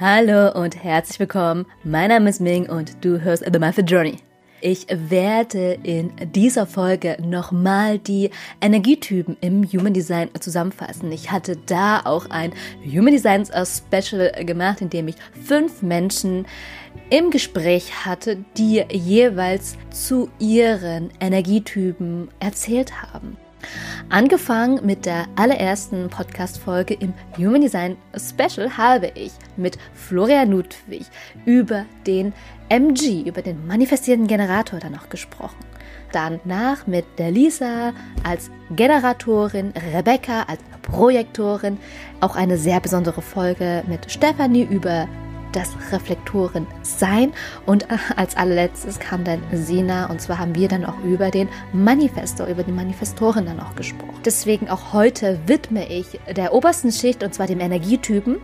Hallo und herzlich willkommen. Mein Name ist Ming und du hörst The Method Journey. Ich werde in dieser Folge nochmal die Energietypen im Human Design zusammenfassen. Ich hatte da auch ein Human Design Special gemacht, in dem ich fünf Menschen im Gespräch hatte, die jeweils zu ihren Energietypen erzählt haben. Angefangen mit der allerersten Podcast-Folge im Human Design Special habe ich mit Florian Ludwig über den MG, über den manifestierenden Generator dann noch gesprochen. Danach mit der Lisa als Generatorin, Rebecca als Projektorin, auch eine sehr besondere Folge mit Stefanie über das Reflektoren sein. Und äh, als allerletztes kam dann Sina und zwar haben wir dann auch über den Manifestor, über die Manifestoren dann auch gesprochen. Deswegen auch heute widme ich der obersten Schicht und zwar dem Energietypen.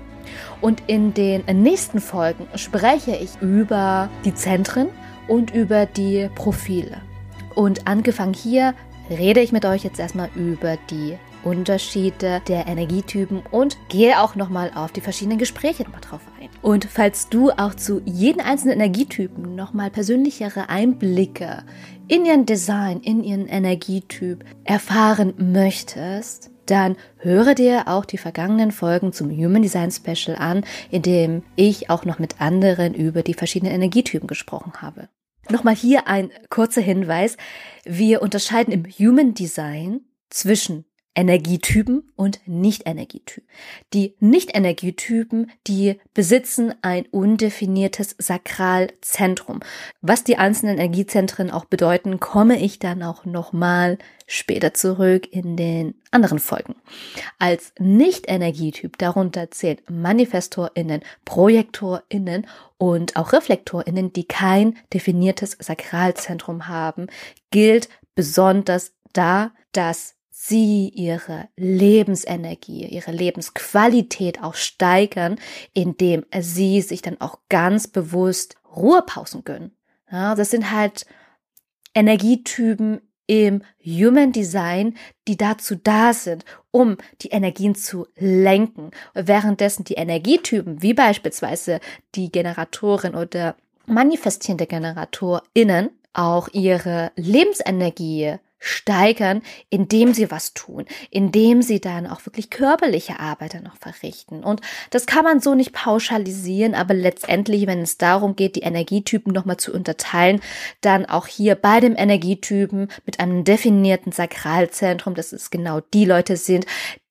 Und in den nächsten Folgen spreche ich über die Zentren und über die Profile. Und angefangen hier rede ich mit euch jetzt erstmal über die Unterschiede der Energietypen und gehe auch nochmal auf die verschiedenen Gespräche nochmal drauf ein. Und falls du auch zu jedem einzelnen Energietypen nochmal persönlichere Einblicke in ihren Design, in ihren Energietyp erfahren möchtest, dann höre dir auch die vergangenen Folgen zum Human Design Special an, in dem ich auch noch mit anderen über die verschiedenen Energietypen gesprochen habe. Nochmal hier ein kurzer Hinweis. Wir unterscheiden im Human Design zwischen Energietypen und Nicht-Energietypen. Die Nicht-Energietypen, die besitzen ein undefiniertes Sakralzentrum. Was die einzelnen Energiezentren auch bedeuten, komme ich dann auch nochmal später zurück in den anderen Folgen. Als Nicht-Energietyp darunter zählt ManifestorInnen, ProjektorInnen und auch ReflektorInnen, die kein definiertes Sakralzentrum haben, gilt besonders da, dass sie ihre Lebensenergie, ihre Lebensqualität auch steigern, indem sie sich dann auch ganz bewusst Ruhepausen gönnen. Ja, das sind halt Energietypen im Human Design, die dazu da sind, um die Energien zu lenken. Währenddessen die Energietypen, wie beispielsweise die Generatorin oder manifestierende GeneratorInnen, auch ihre Lebensenergie steigern, indem sie was tun, indem sie dann auch wirklich körperliche Arbeit dann noch verrichten. Und das kann man so nicht pauschalisieren, aber letztendlich, wenn es darum geht, die Energietypen nochmal zu unterteilen, dann auch hier bei dem Energietypen mit einem definierten Sakralzentrum, dass es genau die Leute sind,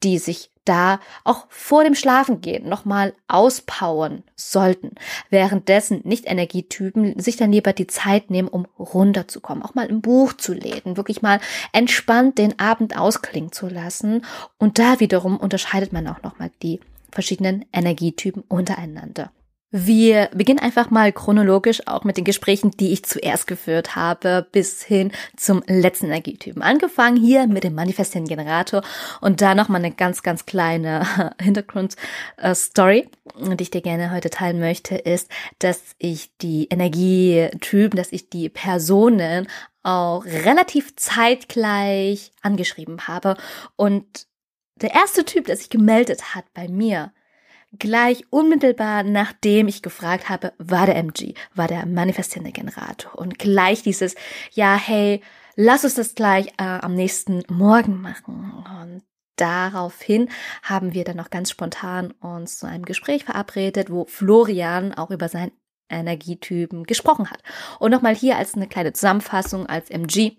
die sich da auch vor dem Schlafengehen nochmal auspowern sollten. Währenddessen Nicht-Energietypen sich dann lieber die Zeit nehmen, um runterzukommen, auch mal ein Buch zu lesen, wirklich mal entspannt den Abend ausklingen zu lassen. Und da wiederum unterscheidet man auch nochmal die verschiedenen Energietypen untereinander. Wir beginnen einfach mal chronologisch auch mit den Gesprächen, die ich zuerst geführt habe, bis hin zum letzten Energietypen. Angefangen hier mit dem manifestierenden Generator und da nochmal eine ganz, ganz kleine Hintergrundstory, die ich dir gerne heute teilen möchte, ist, dass ich die Energietypen, dass ich die Personen auch relativ zeitgleich angeschrieben habe und der erste Typ, der sich gemeldet hat bei mir, gleich unmittelbar nachdem ich gefragt habe, war der MG, war der manifestierende Generator und gleich dieses, ja, hey, lass uns das gleich äh, am nächsten Morgen machen. Und daraufhin haben wir dann noch ganz spontan uns zu einem Gespräch verabredet, wo Florian auch über seinen Energietypen gesprochen hat. Und nochmal hier als eine kleine Zusammenfassung als MG.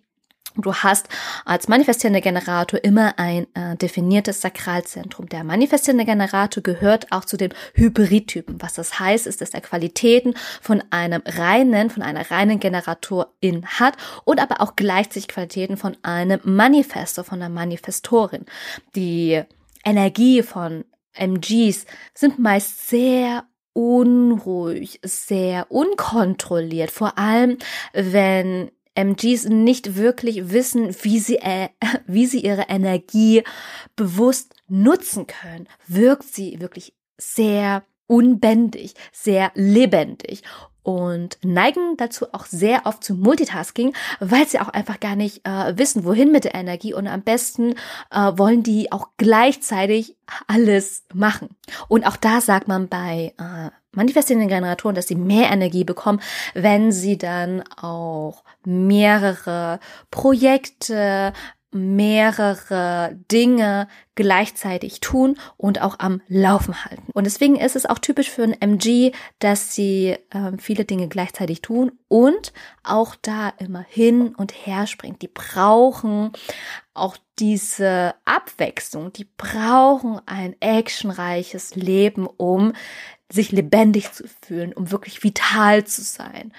Du hast als manifestierender Generator immer ein äh, definiertes Sakralzentrum. Der manifestierende Generator gehört auch zu den Hybridtypen. Was das heißt, ist, dass er Qualitäten von einem reinen, von einer reinen Generatorin hat und aber auch gleichzeitig Qualitäten von einem Manifestor, von einer Manifestorin. Die Energie von MGs sind meist sehr unruhig, sehr unkontrolliert, vor allem wenn MGs nicht wirklich wissen, wie sie, äh, wie sie ihre Energie bewusst nutzen können, wirkt sie wirklich sehr unbändig, sehr lebendig. und neigen dazu auch sehr oft zu Multitasking, weil sie auch einfach gar nicht äh, wissen, wohin mit der Energie und am besten äh, wollen die auch gleichzeitig alles machen. Und auch da sagt man bei äh, manifestierenden Generatoren, dass sie mehr Energie bekommen, wenn sie dann auch mehrere Projekte, mehrere Dinge gleichzeitig tun und auch am Laufen halten. Und deswegen ist es auch typisch für ein MG, dass sie äh, viele Dinge gleichzeitig tun und auch da immer hin und her springt. Die brauchen auch diese Abwechslung, die brauchen ein actionreiches Leben, um sich lebendig zu fühlen, um wirklich vital zu sein.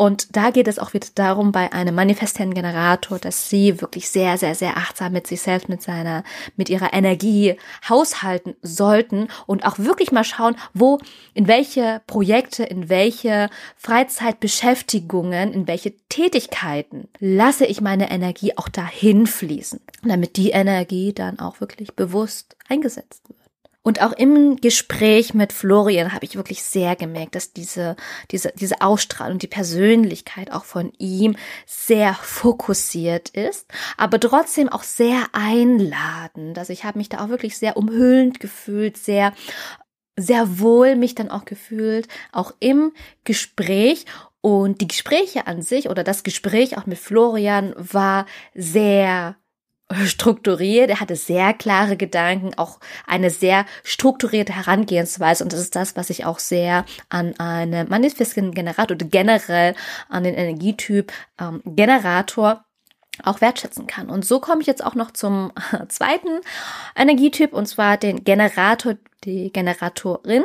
Und da geht es auch wieder darum, bei einem manifestierenden Generator, dass sie wirklich sehr, sehr, sehr achtsam mit sich selbst, mit seiner, mit ihrer Energie haushalten sollten und auch wirklich mal schauen, wo, in welche Projekte, in welche Freizeitbeschäftigungen, in welche Tätigkeiten lasse ich meine Energie auch dahin fließen, damit die Energie dann auch wirklich bewusst eingesetzt wird. Und auch im Gespräch mit Florian habe ich wirklich sehr gemerkt, dass diese, diese, diese Ausstrahlung, die Persönlichkeit auch von ihm sehr fokussiert ist, aber trotzdem auch sehr einladend. Also ich habe mich da auch wirklich sehr umhüllend gefühlt, sehr, sehr wohl mich dann auch gefühlt, auch im Gespräch. Und die Gespräche an sich oder das Gespräch auch mit Florian war sehr strukturiert, er hatte sehr klare Gedanken, auch eine sehr strukturierte Herangehensweise und das ist das, was ich auch sehr an einem manifestierenden Generator oder generell an den Energietyp ähm, Generator auch wertschätzen kann. Und so komme ich jetzt auch noch zum zweiten Energietyp und zwar den Generator, die Generatorin.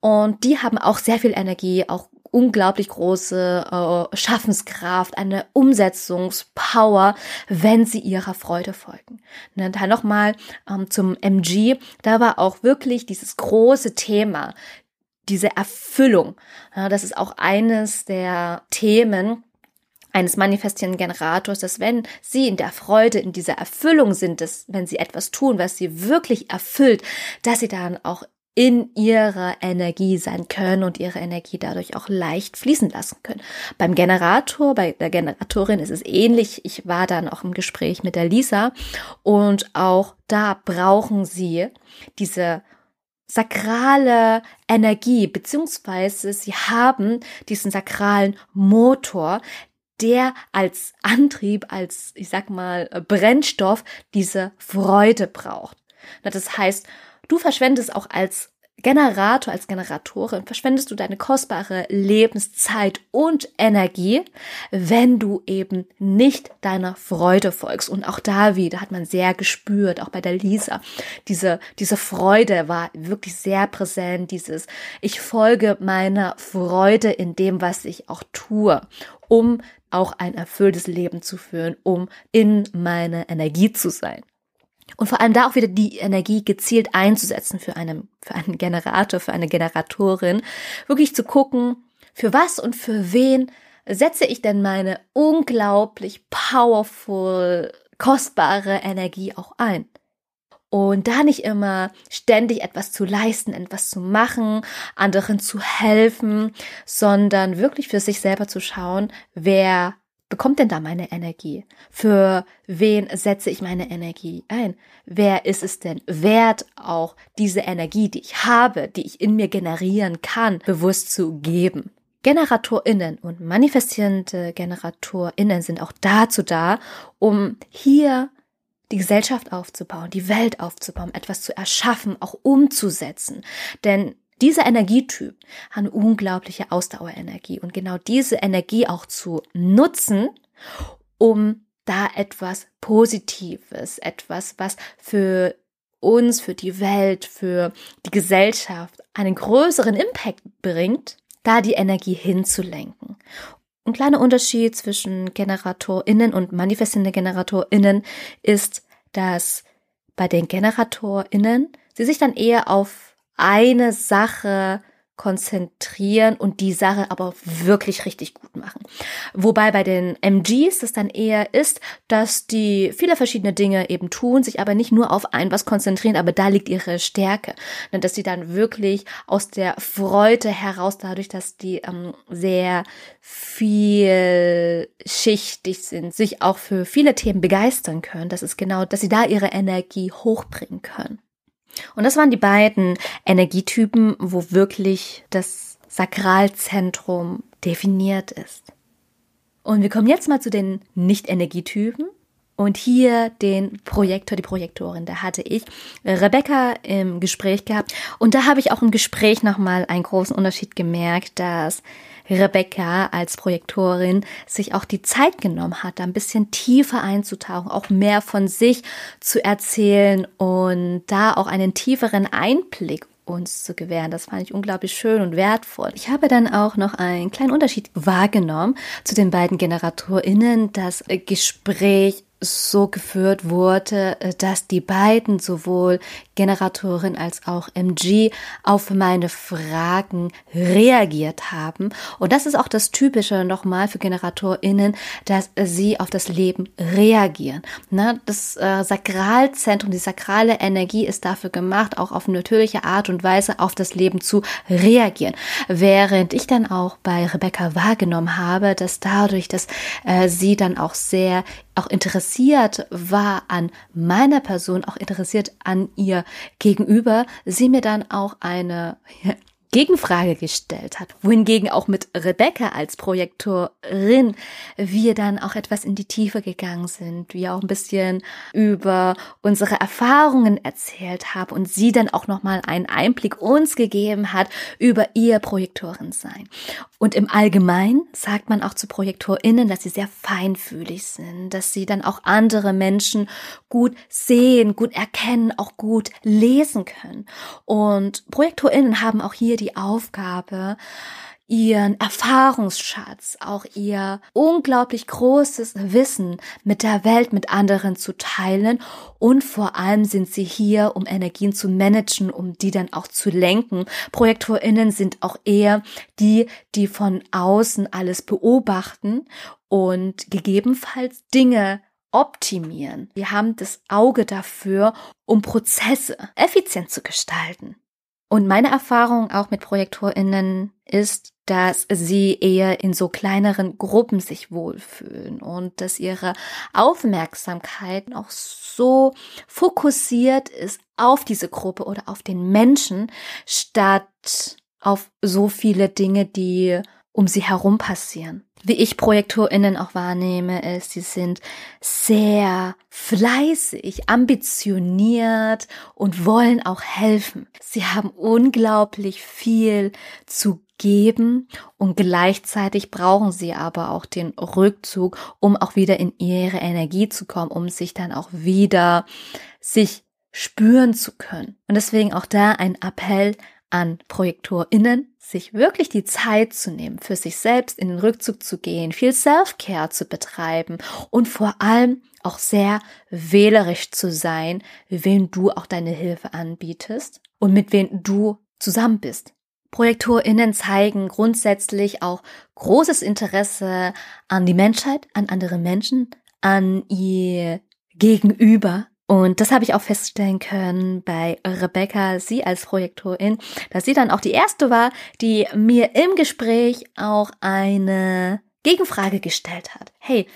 Und die haben auch sehr viel Energie, auch unglaublich große äh, Schaffenskraft, eine Umsetzungspower, wenn sie ihrer Freude folgen. Ne, da nochmal ähm, zum MG, da war auch wirklich dieses große Thema, diese Erfüllung. Ja, das ist auch eines der Themen, eines manifestierenden Generators, dass wenn sie in der Freude, in dieser Erfüllung sind, dass wenn sie etwas tun, was sie wirklich erfüllt, dass sie dann auch in ihrer Energie sein können und ihre Energie dadurch auch leicht fließen lassen können. Beim Generator, bei der Generatorin ist es ähnlich. Ich war dann auch im Gespräch mit der Lisa und auch da brauchen sie diese sakrale Energie, beziehungsweise sie haben diesen sakralen Motor, der als Antrieb, als, ich sag mal, Brennstoff diese Freude braucht. Das heißt, Du verschwendest auch als Generator, als Generatorin, verschwendest du deine kostbare Lebenszeit und Energie, wenn du eben nicht deiner Freude folgst. Und auch da wieder hat man sehr gespürt, auch bei der Lisa, diese, diese Freude war wirklich sehr präsent, dieses, ich folge meiner Freude in dem, was ich auch tue, um auch ein erfülltes Leben zu führen, um in meine Energie zu sein. Und vor allem da auch wieder die Energie gezielt einzusetzen für einen, für einen Generator, für eine Generatorin. Wirklich zu gucken, für was und für wen setze ich denn meine unglaublich powerful, kostbare Energie auch ein. Und da nicht immer ständig etwas zu leisten, etwas zu machen, anderen zu helfen, sondern wirklich für sich selber zu schauen, wer bekommt denn da meine Energie? Für wen setze ich meine Energie ein? Wer ist es denn wert, auch diese Energie, die ich habe, die ich in mir generieren kann, bewusst zu geben? GeneratorInnen und manifestierende GeneratorInnen sind auch dazu da, um hier die Gesellschaft aufzubauen, die Welt aufzubauen, etwas zu erschaffen, auch umzusetzen. Denn dieser Energietyp hat eine unglaubliche Ausdauerenergie und genau diese Energie auch zu nutzen, um da etwas Positives, etwas, was für uns, für die Welt, für die Gesellschaft einen größeren Impact bringt, da die Energie hinzulenken. Ein kleiner Unterschied zwischen GeneratorInnen und manifestierende GeneratorInnen ist, dass bei den GeneratorInnen sie sich dann eher auf eine Sache konzentrieren und die Sache aber wirklich richtig gut machen. Wobei bei den MGs das dann eher ist, dass die viele verschiedene Dinge eben tun, sich aber nicht nur auf ein was konzentrieren, aber da liegt ihre Stärke. Ne, dass sie dann wirklich aus der Freude heraus, dadurch, dass die ähm, sehr vielschichtig sind, sich auch für viele Themen begeistern können. Das ist genau, dass sie da ihre Energie hochbringen können. Und das waren die beiden Energietypen, wo wirklich das Sakralzentrum definiert ist. Und wir kommen jetzt mal zu den Nicht-Energietypen. Und hier den Projektor, die Projektorin, da hatte ich Rebecca im Gespräch gehabt. Und da habe ich auch im Gespräch nochmal einen großen Unterschied gemerkt, dass Rebecca als Projektorin sich auch die Zeit genommen hat, da ein bisschen tiefer einzutauchen, auch mehr von sich zu erzählen und da auch einen tieferen Einblick uns zu gewähren. Das fand ich unglaublich schön und wertvoll. Ich habe dann auch noch einen kleinen Unterschied wahrgenommen zu den beiden GeneratorInnen. Das Gespräch so geführt wurde, äh, dass die beiden sowohl Generatorin als auch MG auf meine Fragen reagiert haben. Und das ist auch das Typische nochmal für GeneratorInnen, dass sie auf das Leben reagieren. Ne? Das äh, Sakralzentrum, die sakrale Energie ist dafür gemacht, auch auf natürliche Art und Weise auf das Leben zu reagieren. Während ich dann auch bei Rebecca wahrgenommen habe, dass dadurch, dass äh, sie dann auch sehr auch interessiert war an meiner Person, auch interessiert an ihr gegenüber, sie mir dann auch eine Gegenfrage gestellt hat, wohingegen auch mit Rebecca als Projektorin wir dann auch etwas in die Tiefe gegangen sind, wir auch ein bisschen über unsere Erfahrungen erzählt haben und sie dann auch nochmal einen Einblick uns gegeben hat über ihr Projektorin sein. Und im Allgemeinen sagt man auch zu ProjektorInnen, dass sie sehr feinfühlig sind, dass sie dann auch andere Menschen gut sehen, gut erkennen, auch gut lesen können. Und ProjektorInnen haben auch hier die Aufgabe, ihren Erfahrungsschatz, auch ihr unglaublich großes Wissen mit der Welt, mit anderen zu teilen. Und vor allem sind sie hier, um Energien zu managen, um die dann auch zu lenken. ProjektorInnen sind auch eher die, die von außen alles beobachten und gegebenenfalls Dinge optimieren. Wir haben das Auge dafür, um Prozesse effizient zu gestalten. Und meine Erfahrung auch mit ProjektorInnen ist, dass sie eher in so kleineren Gruppen sich wohlfühlen und dass ihre Aufmerksamkeit auch so fokussiert ist auf diese Gruppe oder auf den Menschen, statt auf so viele Dinge, die um sie herum passieren. Wie ich ProjektorInnen auch wahrnehme, ist, sie sind sehr fleißig, ambitioniert und wollen auch helfen. Sie haben unglaublich viel zu geben und gleichzeitig brauchen sie aber auch den Rückzug, um auch wieder in ihre Energie zu kommen, um sich dann auch wieder sich spüren zu können. Und deswegen auch da ein Appell an ProjektorInnen, sich wirklich die Zeit zu nehmen, für sich selbst in den Rückzug zu gehen, viel Self-Care zu betreiben und vor allem auch sehr wählerisch zu sein, wem du auch deine Hilfe anbietest und mit wem du zusammen bist. ProjektorInnen zeigen grundsätzlich auch großes Interesse an die Menschheit, an andere Menschen, an ihr Gegenüber, und das habe ich auch feststellen können bei Rebecca, sie als Projektorin, dass sie dann auch die erste war, die mir im Gespräch auch eine Gegenfrage gestellt hat. Hey,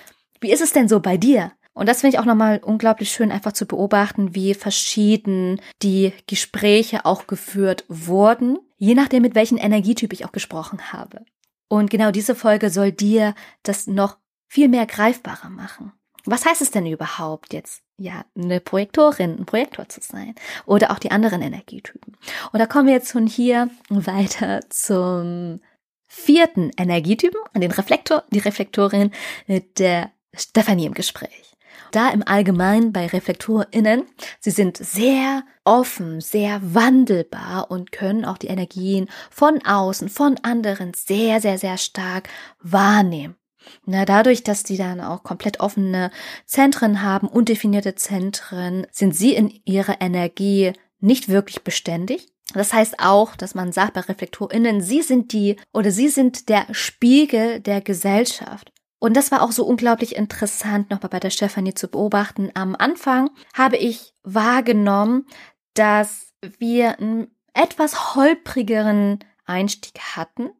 wie ist es denn so bei dir? Und das finde ich auch nochmal unglaublich schön, einfach zu beobachten, wie verschieden die Gespräche auch geführt wurden, je nachdem, mit welchem Energietyp ich auch gesprochen habe. Und genau diese Folge soll dir das noch viel mehr greifbarer machen. Was heißt es denn überhaupt jetzt, ja, eine Projektorin, ein Projektor zu sein? Oder auch die anderen Energietypen. Und da kommen wir jetzt von hier weiter zum vierten Energietypen, den Reflektor, die Reflektorin mit der Stefanie im Gespräch. Da im Allgemeinen bei ReflektorInnen, sie sind sehr offen, sehr wandelbar und können auch die Energien von außen, von anderen sehr, sehr, sehr stark wahrnehmen. Na, dadurch, dass die dann auch komplett offene Zentren haben, undefinierte Zentren, sind sie in ihrer Energie nicht wirklich beständig. Das heißt auch, dass man sagt bei ReflektorInnen, sie sind die oder sie sind der Spiegel der Gesellschaft. Und das war auch so unglaublich interessant, nochmal bei der Stefanie zu beobachten. Am Anfang habe ich wahrgenommen, dass wir einen etwas holprigeren Einstieg hatten.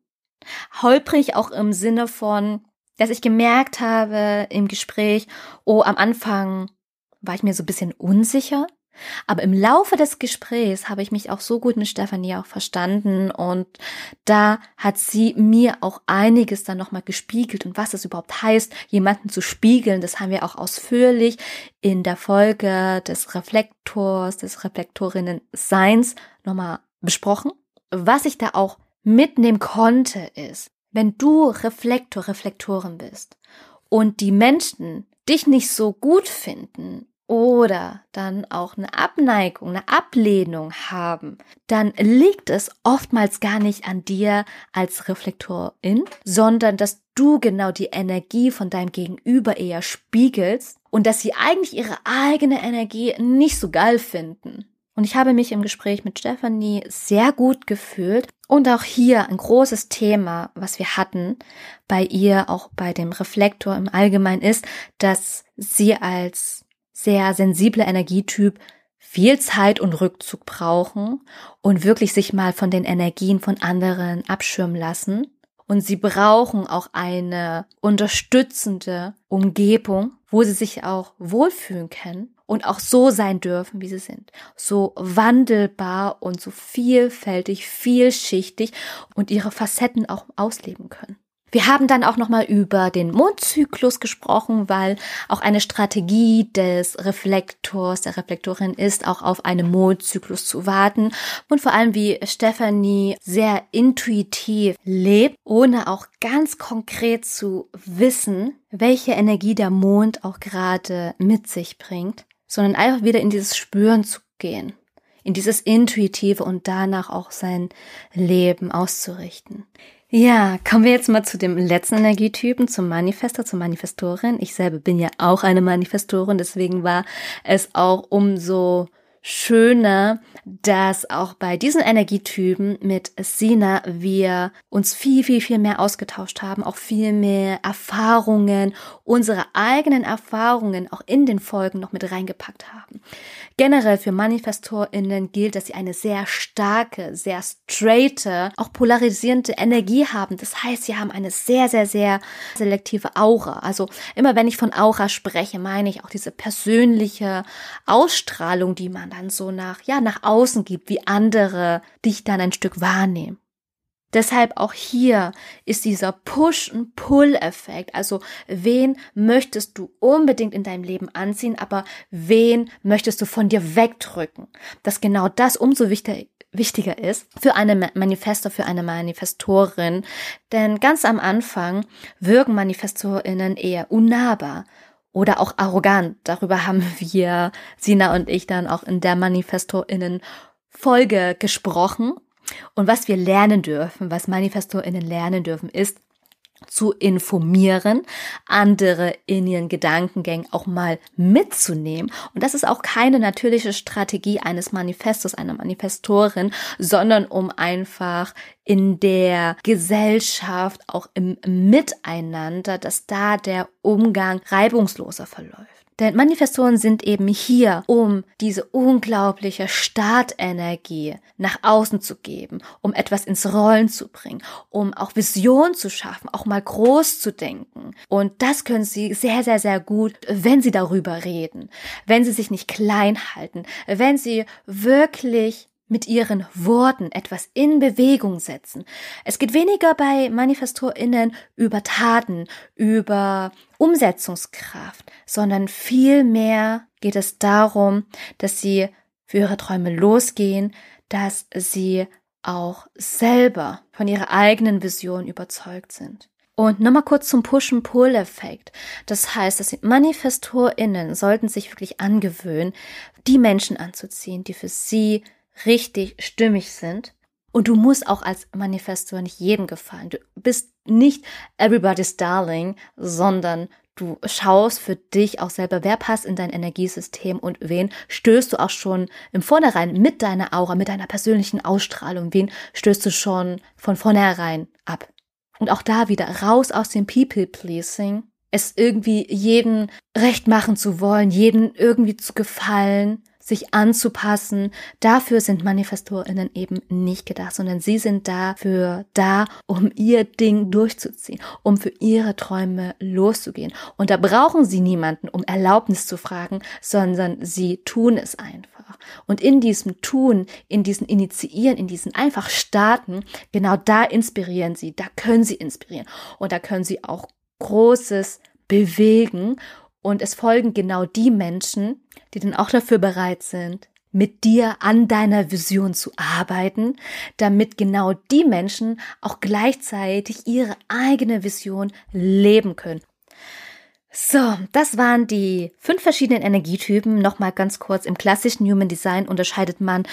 Holprig auch im Sinne von, dass ich gemerkt habe im Gespräch, oh, am Anfang war ich mir so ein bisschen unsicher. Aber im Laufe des Gesprächs habe ich mich auch so gut mit Stefanie auch verstanden und da hat sie mir auch einiges dann nochmal gespiegelt und was es überhaupt heißt, jemanden zu spiegeln. Das haben wir auch ausführlich in der Folge des Reflektors, des Reflektorinnen Seins nochmal besprochen. Was ich da auch mitnehmen konnte ist, wenn du Reflektor, Reflektorin bist und die Menschen dich nicht so gut finden oder dann auch eine Abneigung, eine Ablehnung haben, dann liegt es oftmals gar nicht an dir als Reflektorin, sondern dass du genau die Energie von deinem Gegenüber eher spiegelst und dass sie eigentlich ihre eigene Energie nicht so geil finden. Und ich habe mich im Gespräch mit Stephanie sehr gut gefühlt. Und auch hier ein großes Thema, was wir hatten bei ihr, auch bei dem Reflektor im Allgemeinen, ist, dass sie als sehr sensible Energietyp viel Zeit und Rückzug brauchen und wirklich sich mal von den Energien von anderen abschirmen lassen. Und sie brauchen auch eine unterstützende Umgebung, wo sie sich auch wohlfühlen können und auch so sein dürfen, wie sie sind. So wandelbar und so vielfältig, vielschichtig und ihre Facetten auch ausleben können. Wir haben dann auch nochmal über den Mondzyklus gesprochen, weil auch eine Strategie des Reflektors, der Reflektorin ist, auch auf einen Mondzyklus zu warten und vor allem wie Stephanie sehr intuitiv lebt, ohne auch ganz konkret zu wissen, welche Energie der Mond auch gerade mit sich bringt, sondern einfach wieder in dieses Spüren zu gehen in dieses Intuitive und danach auch sein Leben auszurichten. Ja, kommen wir jetzt mal zu dem letzten Energietypen, zum Manifester, zur Manifestorin. Ich selber bin ja auch eine Manifestorin, deswegen war es auch umso schöner, dass auch bei diesen Energietypen mit Sina wir uns viel, viel, viel mehr ausgetauscht haben, auch viel mehr Erfahrungen, unsere eigenen Erfahrungen auch in den Folgen noch mit reingepackt haben. Generell für ManifestorInnen gilt, dass sie eine sehr starke, sehr straighte, auch polarisierende Energie haben. Das heißt, sie haben eine sehr, sehr, sehr selektive Aura. Also immer wenn ich von Aura spreche, meine ich auch diese persönliche Ausstrahlung, die man dann so nach, ja, nach außen gibt, wie andere dich dann ein Stück wahrnehmen. Deshalb auch hier ist dieser Push- und Pull-Effekt. Also wen möchtest du unbedingt in deinem Leben anziehen, aber wen möchtest du von dir wegdrücken? Dass genau das umso wichtiger, wichtiger ist für eine Manifestor, für eine Manifestorin. Denn ganz am Anfang wirken Manifestorinnen eher unnahbar oder auch arrogant. Darüber haben wir, Sina und ich, dann auch in der Manifestorinnen Folge gesprochen. Und was wir lernen dürfen, was ManifestorInnen lernen dürfen, ist, zu informieren, andere in ihren Gedankengängen auch mal mitzunehmen. Und das ist auch keine natürliche Strategie eines Manifestos, einer Manifestorin, sondern um einfach in der Gesellschaft, auch im Miteinander, dass da der Umgang reibungsloser verläuft. Denn Manifestoren sind eben hier, um diese unglaubliche Startenergie nach außen zu geben, um etwas ins Rollen zu bringen, um auch Vision zu schaffen, auch mal groß zu denken. Und das können sie sehr, sehr, sehr gut, wenn sie darüber reden, wenn sie sich nicht klein halten, wenn sie wirklich mit ihren Worten etwas in Bewegung setzen. Es geht weniger bei ManifestorInnen über Taten, über Umsetzungskraft, sondern vielmehr geht es darum, dass sie für ihre Träume losgehen, dass sie auch selber von ihrer eigenen Vision überzeugt sind. Und nochmal kurz zum Push-and-Pull-Effekt. Das heißt, dass ManifestorInnen sollten sich wirklich angewöhnen, die Menschen anzuziehen, die für sie richtig stimmig sind. Und du musst auch als Manifestor nicht jedem gefallen. Du bist nicht everybody's darling, sondern Du schaust für dich auch selber, wer passt in dein Energiesystem und wen stößt du auch schon im Vornherein mit deiner Aura, mit deiner persönlichen Ausstrahlung, wen stößt du schon von vornherein ab. Und auch da wieder raus aus dem People-Pleasing, es irgendwie jeden recht machen zu wollen, jeden irgendwie zu gefallen, sich anzupassen. Dafür sind Manifestorinnen eben nicht gedacht, sondern sie sind dafür da, um ihr Ding durchzuziehen, um für ihre Träume loszugehen. Und da brauchen sie niemanden, um Erlaubnis zu fragen, sondern sie tun es einfach. Und in diesem Tun, in diesem Initiieren, in diesem einfach starten, genau da inspirieren sie, da können sie inspirieren. Und da können sie auch Großes bewegen und es folgen genau die Menschen, die dann auch dafür bereit sind, mit dir an deiner Vision zu arbeiten, damit genau die Menschen auch gleichzeitig ihre eigene Vision leben können. So, das waren die fünf verschiedenen Energietypen. Nochmal ganz kurz. Im klassischen Human Design unterscheidet man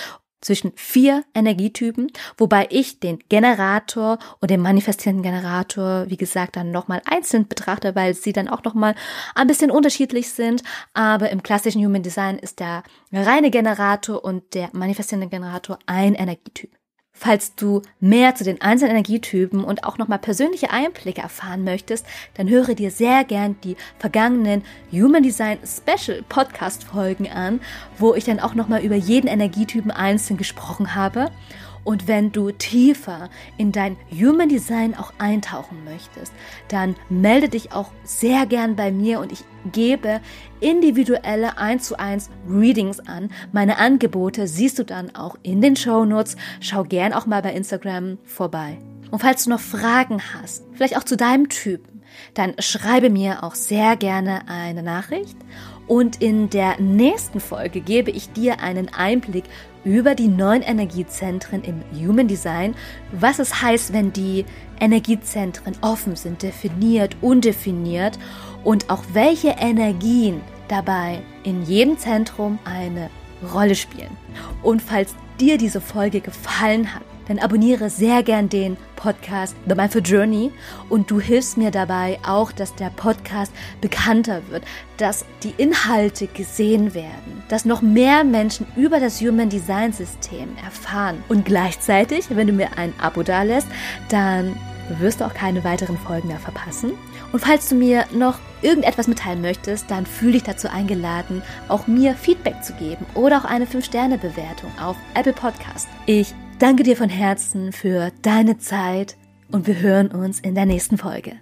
zwischen vier Energietypen, wobei ich den Generator und den manifestierenden Generator, wie gesagt, dann nochmal einzeln betrachte, weil sie dann auch nochmal ein bisschen unterschiedlich sind. Aber im klassischen Human Design ist der reine Generator und der manifestierende Generator ein Energietyp. Falls du mehr zu den einzelnen Energietypen und auch nochmal persönliche Einblicke erfahren möchtest, dann höre dir sehr gern die vergangenen Human Design Special Podcast Folgen an, wo ich dann auch nochmal über jeden Energietypen einzeln gesprochen habe. Und wenn du tiefer in dein Human Design auch eintauchen möchtest, dann melde dich auch sehr gern bei mir und ich gebe individuelle 1 zu 1 Readings an. Meine Angebote siehst du dann auch in den Show Notes. Schau gern auch mal bei Instagram vorbei. Und falls du noch Fragen hast, vielleicht auch zu deinem Typen, dann schreibe mir auch sehr gerne eine Nachricht. Und in der nächsten Folge gebe ich dir einen Einblick über die neuen Energiezentren im Human Design, was es heißt, wenn die Energiezentren offen sind, definiert, undefiniert und auch welche Energien dabei in jedem Zentrum eine Rolle spielen. Und falls dir diese Folge gefallen hat, dann abonniere sehr gern den Podcast The Mindful Journey und du hilfst mir dabei auch, dass der Podcast bekannter wird, dass die Inhalte gesehen werden, dass noch mehr Menschen über das Human Design System erfahren. Und gleichzeitig, wenn du mir ein Abo dalässt, dann wirst du auch keine weiteren Folgen mehr verpassen. Und falls du mir noch irgendetwas mitteilen möchtest, dann fühle dich dazu eingeladen, auch mir Feedback zu geben oder auch eine 5-Sterne-Bewertung auf Apple Podcast. Ich danke dir von Herzen für deine Zeit und wir hören uns in der nächsten Folge.